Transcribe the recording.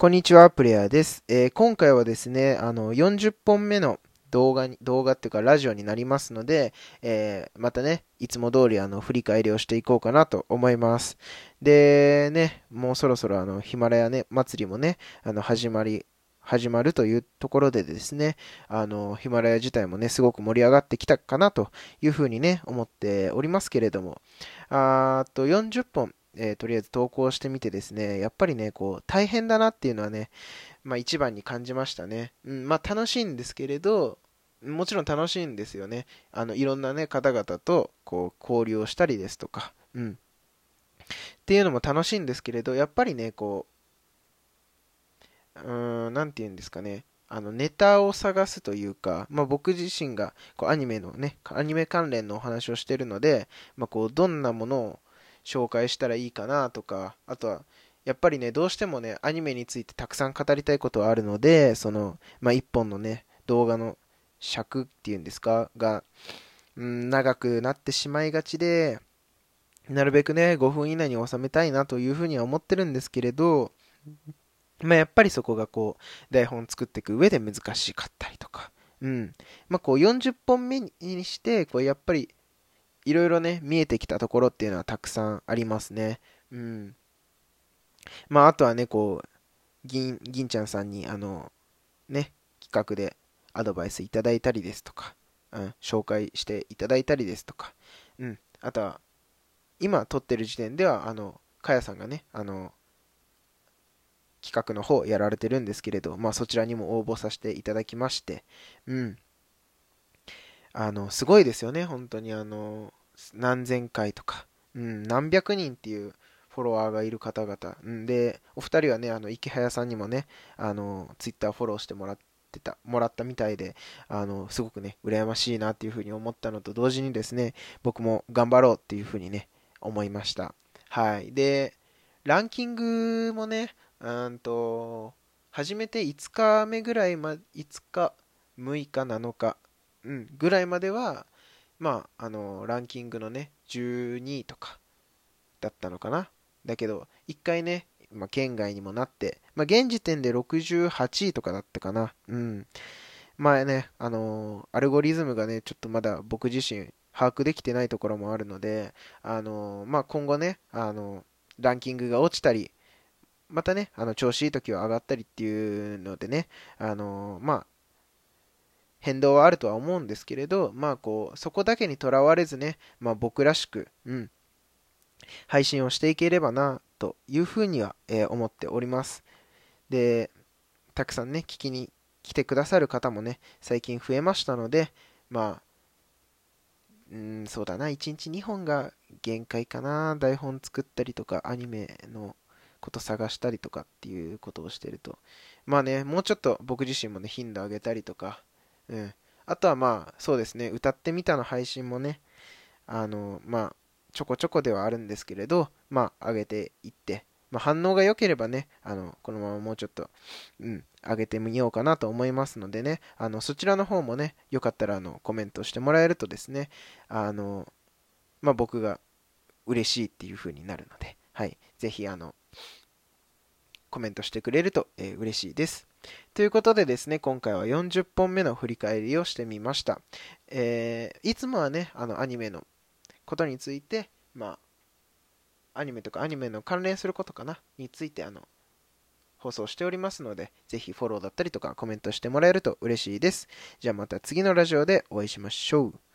こんにちは、プレイヤーです。えー、今回はですね、あの、40本目の動画に、動画っていうかラジオになりますので、えー、またね、いつも通りあの、振り返りをしていこうかなと思います。で、ね、もうそろそろあの、ヒマラヤね、祭りもね、あの、始まり、始まるというところでですね、あの、ヒマラヤ自体もね、すごく盛り上がってきたかなというふうにね、思っておりますけれども、あーと40本、えー、とりあえず投稿してみてですね、やっぱりね、こう、大変だなっていうのはね、まあ一番に感じましたね。うん、まあ楽しいんですけれど、もちろん楽しいんですよね。あの、いろんなね、方々と、こう、交流をしたりですとか、うん。っていうのも楽しいんですけれど、やっぱりね、こう、うーん、なんて言うんですかね。あの、ネタを探すというか、まあ僕自身が、こう、アニメのね、アニメ関連のお話をしてるので、まあこう、どんなものを、紹介したらいいかなとか、あとは、やっぱりね、どうしてもね、アニメについてたくさん語りたいことはあるので、その、まあ、一本のね、動画の尺っていうんですか、が、うん、長くなってしまいがちで、なるべくね、5分以内に収めたいなというふうには思ってるんですけれど、まあ、やっぱりそこがこう、台本作っていく上で難しかったりとか、うん。まあ、こう40本目にして、こうやっぱりいろいろね、見えてきたところっていうのはたくさんありますね。うん。まあ、あとはね、こう、銀、銀ちゃんさんに、あの、ね、企画でアドバイスいただいたりですとか、うん、紹介していただいたりですとか、うん、あとは、今撮ってる時点では、あの、かやさんがね、あの、企画の方やられてるんですけれど、まあそちらにも応募させていただきまして、うん。あの、すごいですよね、本当にあの、何千回とか、うん、何百人っていうフォロワーがいる方々。うん、で、お二人はね、あの、池早さんにもね、あの、ツイッターフォローしてもらってた、もらったみたいで、あの、すごくね、羨ましいなっていうふうに思ったのと同時にですね、僕も頑張ろうっていうふうにね、思いました。はい。で、ランキングもね、うんと、初めて5日目ぐらいま、5日、6日、7日、うん、ぐらいまでは、まあ、あの、ランキングのね、12位とかだったのかな。だけど、一回ね、まあ、県外にもなって、まあ、現時点で68位とかだったかな。うん。まあね、あの、アルゴリズムがね、ちょっとまだ僕自身把握できてないところもあるので、あの、まあ、今後ね、あの、ランキングが落ちたり、またね、あの、調子いい時は上がったりっていうのでね、あのまあ、変動はあるとは思うんですけれど、まあこう、そこだけにとらわれずね、まあ僕らしく、うん、配信をしていければな、というふうには、えー、思っております。で、たくさんね、聞きに来てくださる方もね、最近増えましたので、まあ、うん、そうだな、1日2本が限界かな、台本作ったりとか、アニメのこと探したりとかっていうことをしてると。まあね、もうちょっと僕自身もね、頻度上げたりとか、うん。あとはまあ、そうですね、歌ってみたの配信もね、あの、まあ、ちょこちょこではあるんですけれど、まあ、上げていって、まあ、反応が良ければね、あの、このままもうちょっと、うん、上げてみようかなと思いますのでね、あの、そちらの方もね、よかったら、あの、コメントしてもらえるとですね、あの、まあ、僕が嬉しいっていう風になるので、はい、ぜひ、あの、コメントしてくれると、えー、嬉しいです。ということでですね、今回は40本目の振り返りをしてみました。えー、いつもはね、あのアニメのことについて、まあ、アニメとかアニメの関連することかな、についてあの放送しておりますので、ぜひフォローだったりとかコメントしてもらえると嬉しいです。じゃあまた次のラジオでお会いしましょう。